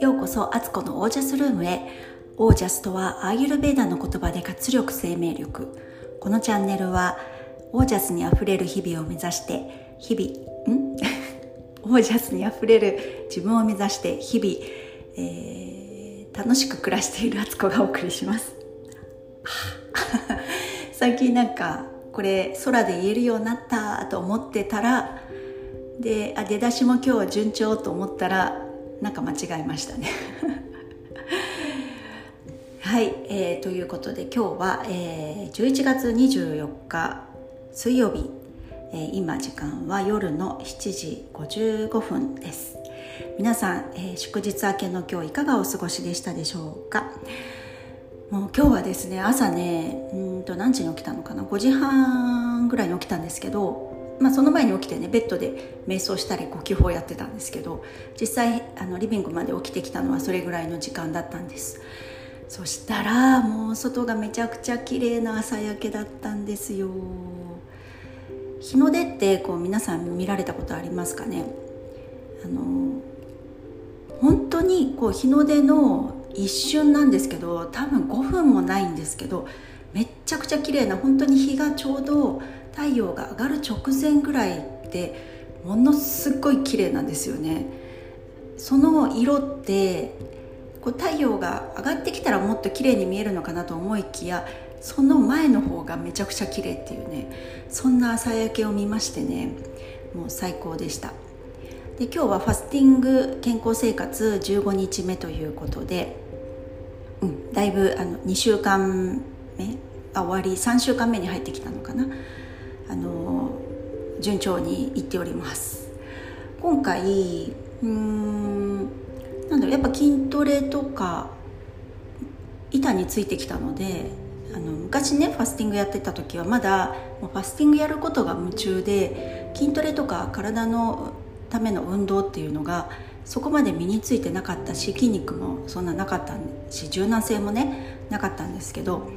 ようこそアツコのオージャスルームへ。オージャスとはアーユルベーダの言葉で活力生命力。このチャンネルはオージャスにあふれる日々を目指して日々ん？オージャスにあふれる自分を目指して日々、えー、楽しく暮らしているアツコがお送りします。最近なんかこれ空で言えるようになったと思ってたらであ出だしも今日は順調と思ったらなんか間違えましたね。はい、えー、ということで今日は、えー、11月24日水曜日、えー、今時間は夜の7時55分です。皆さん、えー、祝日明けの今日いかがお過ごしでしたでしょうか？もう今日はですね朝ねうんと何時に起きたのかな？5時半ぐらいに起きたんですけどまあ、その前に起きてねベッドで瞑想したり呼吸法やってたんですけど実際あのリビングまで起きてきたのはそれぐらいの時間だったんです。そしたらもう外がめちゃくちゃ綺麗な朝焼けだったんですよ。日の出ってこう皆さん見られたことありますかね？あの本当にこう日の出の一瞬なんですけど多分5分もないんですけどめっちゃくちゃ綺麗な本当に日がちょうど太陽が上がる直前ぐらいでものすごい綺麗なんですよね。その色ってこう太陽が上がってきたらもっと綺麗に見えるのかなと思いきやその前の方がめちゃくちゃ綺麗っていうねそんな朝焼けを見ましてねもう最高でした。で今日はファスティング健康生活15日目ということで、うん、だいぶあの2週間目あ終わり3週間目に入ってきたのかな。あの順調にいっております。今回うんなんだろうやっぱ筋トレとか板についてきたのであの昔ねファスティングやってた時はまだもうファスティングやることが夢中で筋トレとか体のための運動っていうのがそこまで身についてなかったし筋肉もそんななかったし柔軟性もねなかったんですけど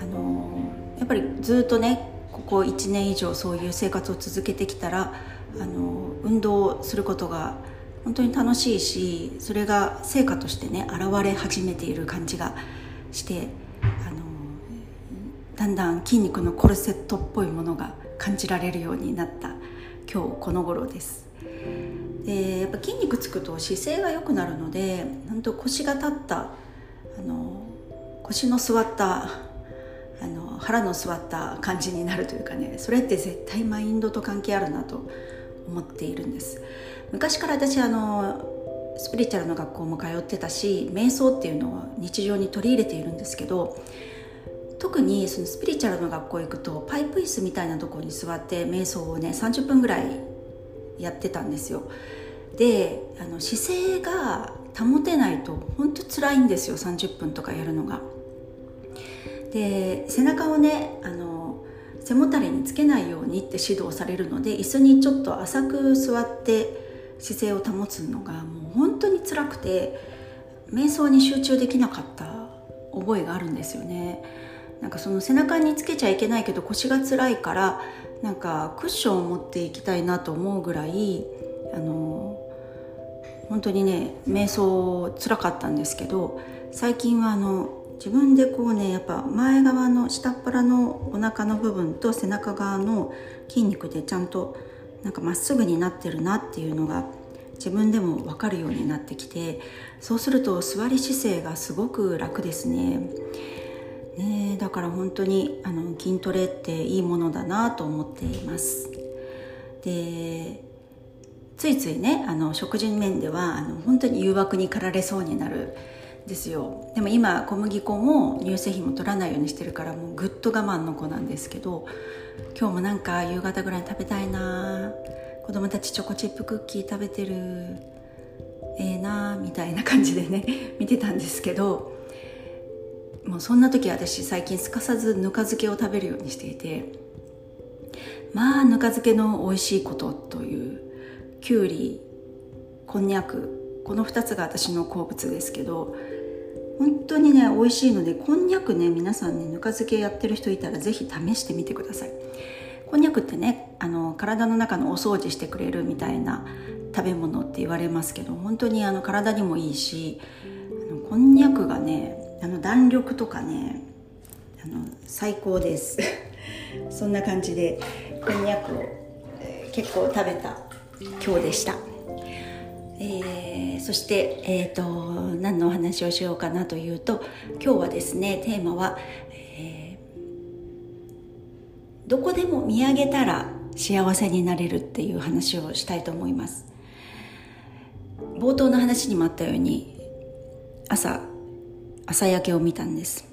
あのやっぱりずっとねここ1年以上そういう生活を続けてきたらあの運動することが本当に楽しいしそれが成果としてね現れ始めている感じがしてあのだんだん筋肉のコルセットっぽいものが感じられるようになった今日この頃です。でやっぱ筋肉つくと姿勢が良くなるので本当腰が立ったあの腰の座ったあの腹の座った感じになるというかねそれって絶対マインドと関係あるなと思っているんです。昔から私あのスピリチュアルの学校も通ってたし瞑想っていうのは日常に取り入れているんですけど特にそのスピリチュアルの学校行くとパイプ椅子みたいなところに座って瞑想をね30分ぐらいやってたんですよ。であの姿勢が保てないと本当辛いんですよ30分とかやるのが。で背中をねあの背もたれにつけないようにって指導されるので椅子にちょっと浅く座って姿勢を保つのがもう本当に辛くて瞑想に集中できなかった覚えがあるんですよね。なんかその背中につけちゃいけないけど腰が辛いからなんかクッションを持っていきたいなと思うぐらいあの本当にね瞑想辛かったんですけど最近はあの自分でこうねやっぱ前側の下っ腹のお腹の部分と背中側の筋肉でちゃんとなんかまっすぐになってるなっていうのが自分でも分かるようになってきてそうすると座り姿勢がすごく楽ですね。ねだから本当にあの筋トレっていいものだなと思っています。でついついねあの食事面ではあの本当に誘惑に駆られそうになるですよ。でも今小麦粉も乳製品も取らないようにしてるからもうぐっと我慢の子なんですけど今日もなんか夕方ぐらいに食べたいな子供たちチョコチップクッキー食べてるええー、なみたいな感じでね 見てたんですけどもうそんな時私最近すかさずぬか漬けを食べるようにしていてまあぬか漬けの美味しいことというきゅうりこんにゃくこの2つが私の好物ですけど本当にね美味しいのでこんにゃくね皆さんねぬか漬けやってる人いたら是非試してみてください。こんにゃくってねあの体の中のお掃除してくれるみたいな食べ物って言われますけど本当にあの体にもいいしあのこんにゃくがねあの弾力とかねあの最高です。そんな感じでこんにゃくを、えー、結構食べた今日でした、えー、そして、えーと、何のお話をしようかなというと今日はですねテーマは、えー、どこでも見上げたら幸せになれるっていう話をしたいと思います。冒頭の話にもあったように朝朝焼けを見たんです。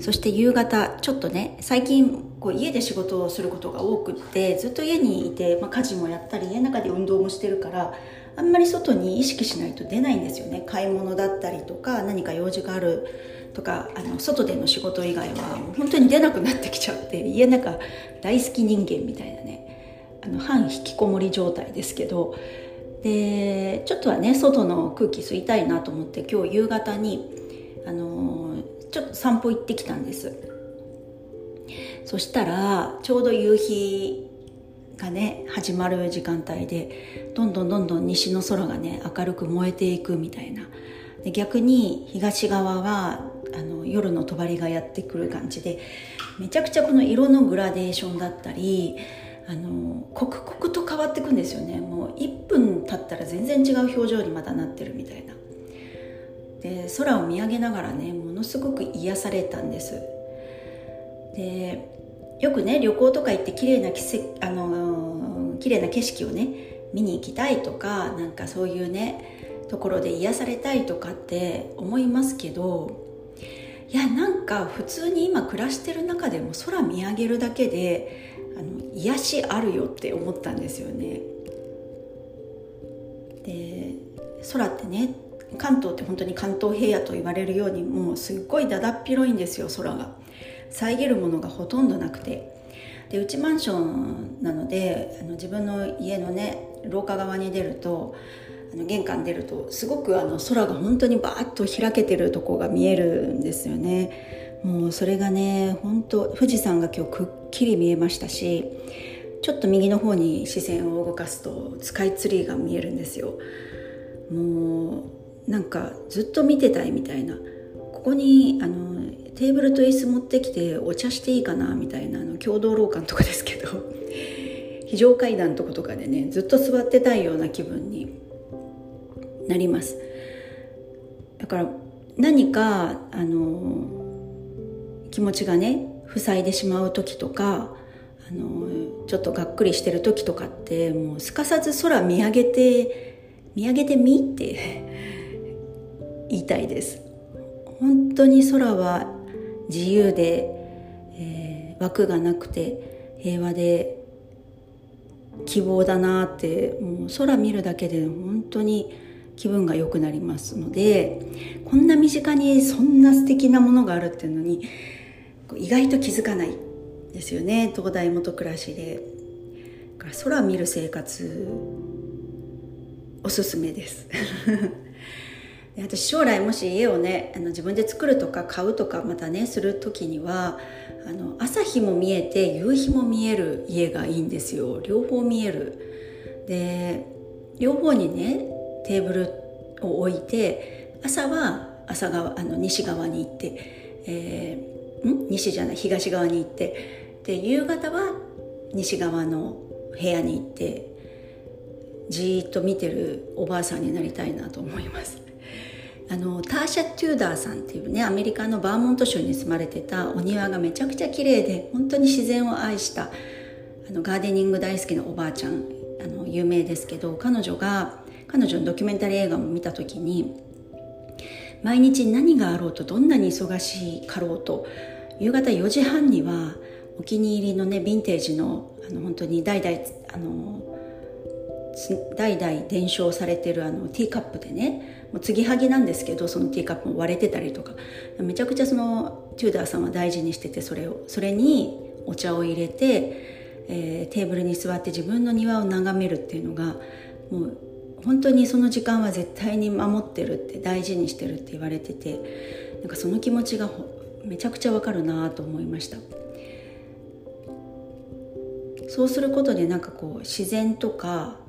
そして夕方ちょっとね最近こう家で仕事をすることが多くってずっと家にいて、まあ、家事もやったり家の中で運動もしてるからあんまり外に意識しないと出ないんですよね。買い物だったりとか何か用事があるとかあの外での仕事以外は本当に出なくなってきちゃって家の中大好き人間みたいなねあの半引きこもり状態ですけどでちょっとはね外の空気吸いたいなと思って今日夕方にあのちょっと散歩行ってきたんです。そしたらちょうど夕日がね始まる時間帯でどんどんどんどん西の空がね明るく燃えていくみたいな。で逆に東側はあの夜の帳がやってくる感じでめちゃくちゃこの色のグラデーションだったりあの刻々と変わっていくんですよね。もう1分経ったら全然違う表情にまたなってるみたいな。で空を見上げながらねものすごく癒されたんですでよくね旅行とか行って綺麗なあの綺麗な景色をね見に行きたいとかなんかそういうねところで癒されたいとかって思いますけどいやなんか普通に今暮らしてる中でも空見上げるだけであの癒しあるよって思ったんですよね。で空ってね関東って本当に関東平野と言われるようにもうすっごいだだっ広いんですよ空が。遮るものがほとんどなくて。でうちマンションなのであの自分の家のね廊下側に出るとあの玄関出るとすごくあの空が本当にバーッと開けてるとこが見えるんですよね。もうそれがね本当富士山が今日くっきり見えましたしちょっと右の方に視線を動かすとスカイツリーが見えるんですよ。もうなんかずっと見てたいみたいな。ここにあのテーブルと椅子持ってきてお茶していいかなみたいなあの共同廊下とかですけど。非常階段とかとかでねずっと座ってたいような気分になります。だから何かあの気持ちがね塞いでしまう時とかあのちょっとがっくりしてる時とかってもうすかさず空見上げて見上げてみって言いたいです。本当に空は自由で、えー、枠がなくて平和で希望だなってもう空見るだけで本当に気分が良くなりますのでこんな身近にそんな素敵なものがあるっていうのに意外と気づかないですよね。東大元暮らしで。空見る生活おすすめです。で私将来もし家をねあの自分で作るとか買うとかまたねする時にはあの朝日も見えて夕日も見える家がいいんですよ。両方見える。で両方にねテーブルを置いて朝は朝側あの西側に行って、えー、ん？西じゃない東側に行ってで夕方は西側の部屋に行ってじーっと見てるおばあさんになりたいなと思います。あのターシャ・テューダーさんっていうねアメリカのバーモント州に住まれてたお庭がめちゃくちゃ綺麗で本当に自然を愛したあのガーデニング大好きなおばあちゃんあの有名ですけど彼女が彼女のドキュメンタリー映画も見た時に毎日何があろうとどんなに忙しいかろうと夕方4時半にはお気に入りのねヴィンテージのあの本当に代々あの代々伝承されてるあのティーカップでねもう継ぎはぎなんですけどそのティーカップも割れてたりとかめちゃくちゃそのチューダーさんは大事にしててそれをそれにお茶を入れて、えー、テーブルに座って自分の庭を眺めるっていうのがもう本当にその時間は絶対に守ってるって大事にしてるって言われててなんかその気持ちがめちゃくちゃわかるなと思いました。そうすることでなんかこう自然とか、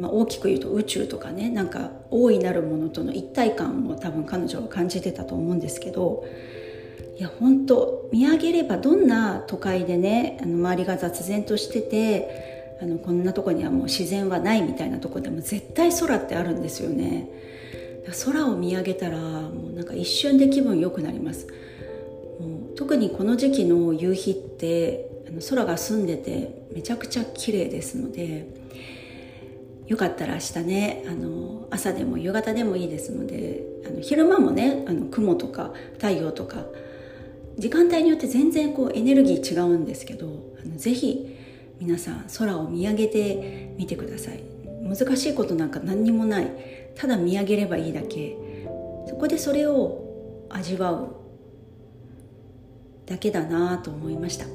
まあ、大きく言うと宇宙とかねなんか大いなるものとの一体感を多分彼女は感じてたと思うんですけどいや本当見上げればどんな都会でねあの周りが雑然としててあのこんなとこにはもう自然はないみたいなとこでも絶対空ってあるんですよね。空を見上げたらもうなんか一瞬で気分良くなります。もう特にこの時期の夕日ってあの空が澄んでてめちゃくちゃ綺麗ですのでよかったら明日ねあの朝でも夕方でもいいですのであの昼間もねあの雲とか太陽とか時間帯によって全然こうエネルギー違うんですけどあのぜひ皆さん空を見上げてみてください。難しいことなんか何にもない。ただ見上げればいいだけ。そこでそれを味わう。だけだなと思いました。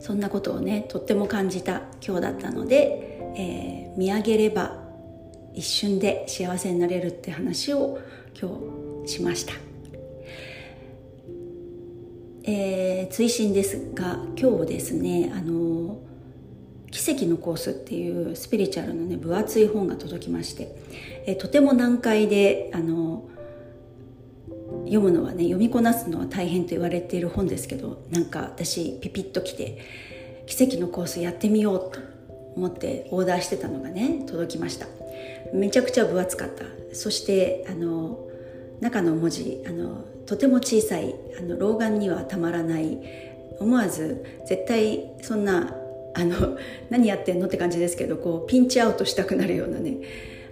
そんなことをねとっても感じた今日だったので、えー、見上げれば一瞬で幸せになれるって話を今日しました。えー、追伸ですが今日ですねあの奇跡のコースっていうスピリチュアルのね分厚い本が届きまして、えー、とても難解であの読むのはね読みこなすのは大変と言われている本ですけどなんか私ピピッときて奇跡のコースやってみようと思ってオーダーしてたのがね届きました。めちゃくちゃ分厚かった。そしてあの中の文字あのとても小さいあの老眼にはたまらない。思わず絶対そんなあの 何やってんのって感じですけどこうピンチアウトしたくなるようなね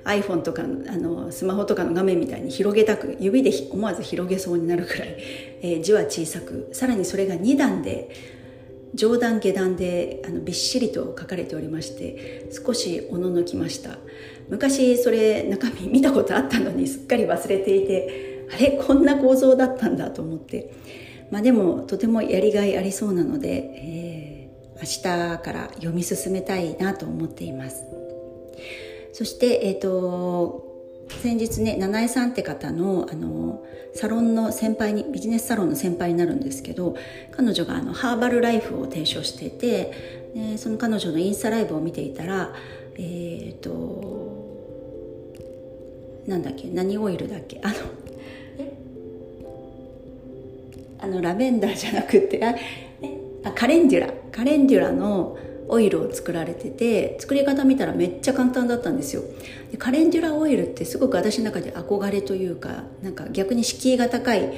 iPhone とかあのスマホとかの画面みたいに広げたく指で思わず広げそうになるくらい、えー、字は小さくさらにそれが2段で上段下段であのびっしりと書かれておりまして少しおののきました。昔それ中身 見たことあったのにすっかり忘れていてあれこんな構造だったんだと思って。まあでもとてもやりがいありそうなので、えー、明日から読み進めたいなと思っています。そしてえっ、ー、と先日ね七重さんって方のあのサロンの先輩にビジネスサロンの先輩になるんですけど彼女があのハーバルライフを提唱していてでその彼女のインスタライブを見ていたらえっ、ー、となんだっけ何オイルだっけあのあのラベンダーじゃなくてあカレンデュラ。カレンデュラのオイルを作られてて作り方見たらめっちゃ簡単だったんですよ。でカレンデュラオイルってすごく私の中で憧れというかなんか逆に敷居が高い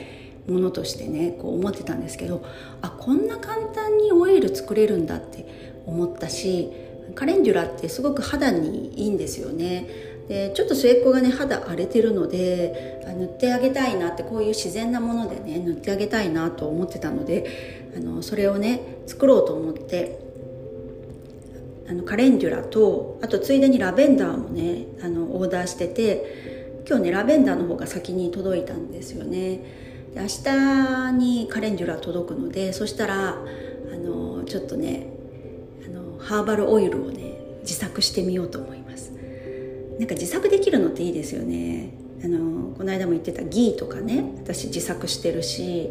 ものとしてねこう思ってたんですけどあこんな簡単にオイル作れるんだって思ったしカレンデュラってすごく肌にいいんですよね。でちょっと末っ子がね肌荒れてるので塗ってあげたいなってこういう自然なものでね塗ってあげたいなと思ってたのであのそれをね作ろうと思ってあのカレンデュラとあとついでにラベンダーもねあのオーダーしてて今日ねラベンダーの方が先に届いたんですよね。で明日にカレンデュラ届くのでそしたらあのちょっとねあのハーバルオイルをね自作してみようと思います。なんか自作できるのっていいですよね。あのこの間も言ってたギーとかね私自作してるし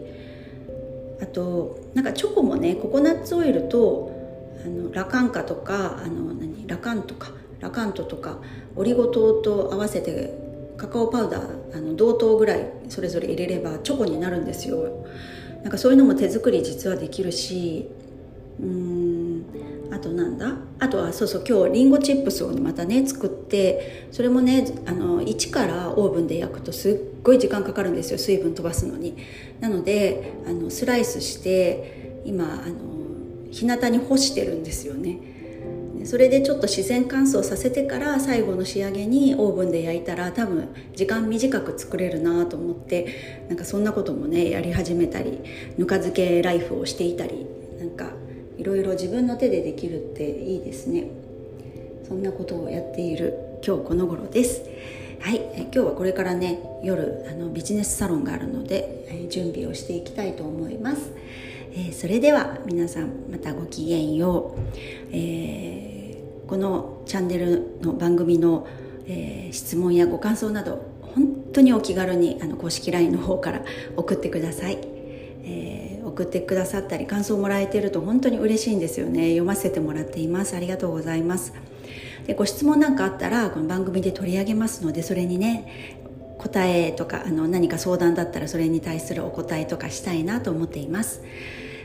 あとなんかチョコもねココナッツオイルとあのラカンカとかあの何ラカントかラカントとかオリゴ糖と合わせてカカオパウダーあの同等ぐらいそれぞれ入れればチョコになるんですよ。なんかそういうのも手作り実はできるしうんあとなんだ？あとはそうそう今日りんごチップスをまたね作ってそれもねあの一からオーブンで焼くとすっごい時間かかるんですよ。水分飛ばすのに。なのであのスライスして今あの日向に干してるんですよね。それでちょっと自然乾燥させてから最後の仕上げにオーブンで焼いたら多分時間短く作れるなと思ってなんかそんなこともねやり始めたりぬか漬けライフをしていたりなんかいろいろ自分の手でできるっていいですね。そんなことをやっている今日この頃です。はい今日はこれからね夜あのビジネスサロンがあるので、準備をしていきたいと思います、え、それでは皆さんまたごきげんよう、えー、このチャンネルの番組の、えー、質問やご感想など本当にお気軽にあの公式 LINE の方から 送ってください、え送ってくださったり感想をもらえてると本当に嬉しいんですよね。読ませてもらっています。ありがとうございます。でご質問なんかあったらこの番組で取り上げますのでそれにね答えとかあの何か相談だったらそれに対するお答えとかしたいなと思っています。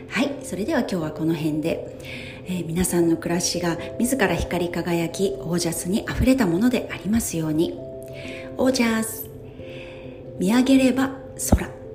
はいそれでは今日はこの辺で、えー、皆さんの暮らしが自ら光り輝きオージャスにあふれたものでありますように。オージャス。見上げれば空。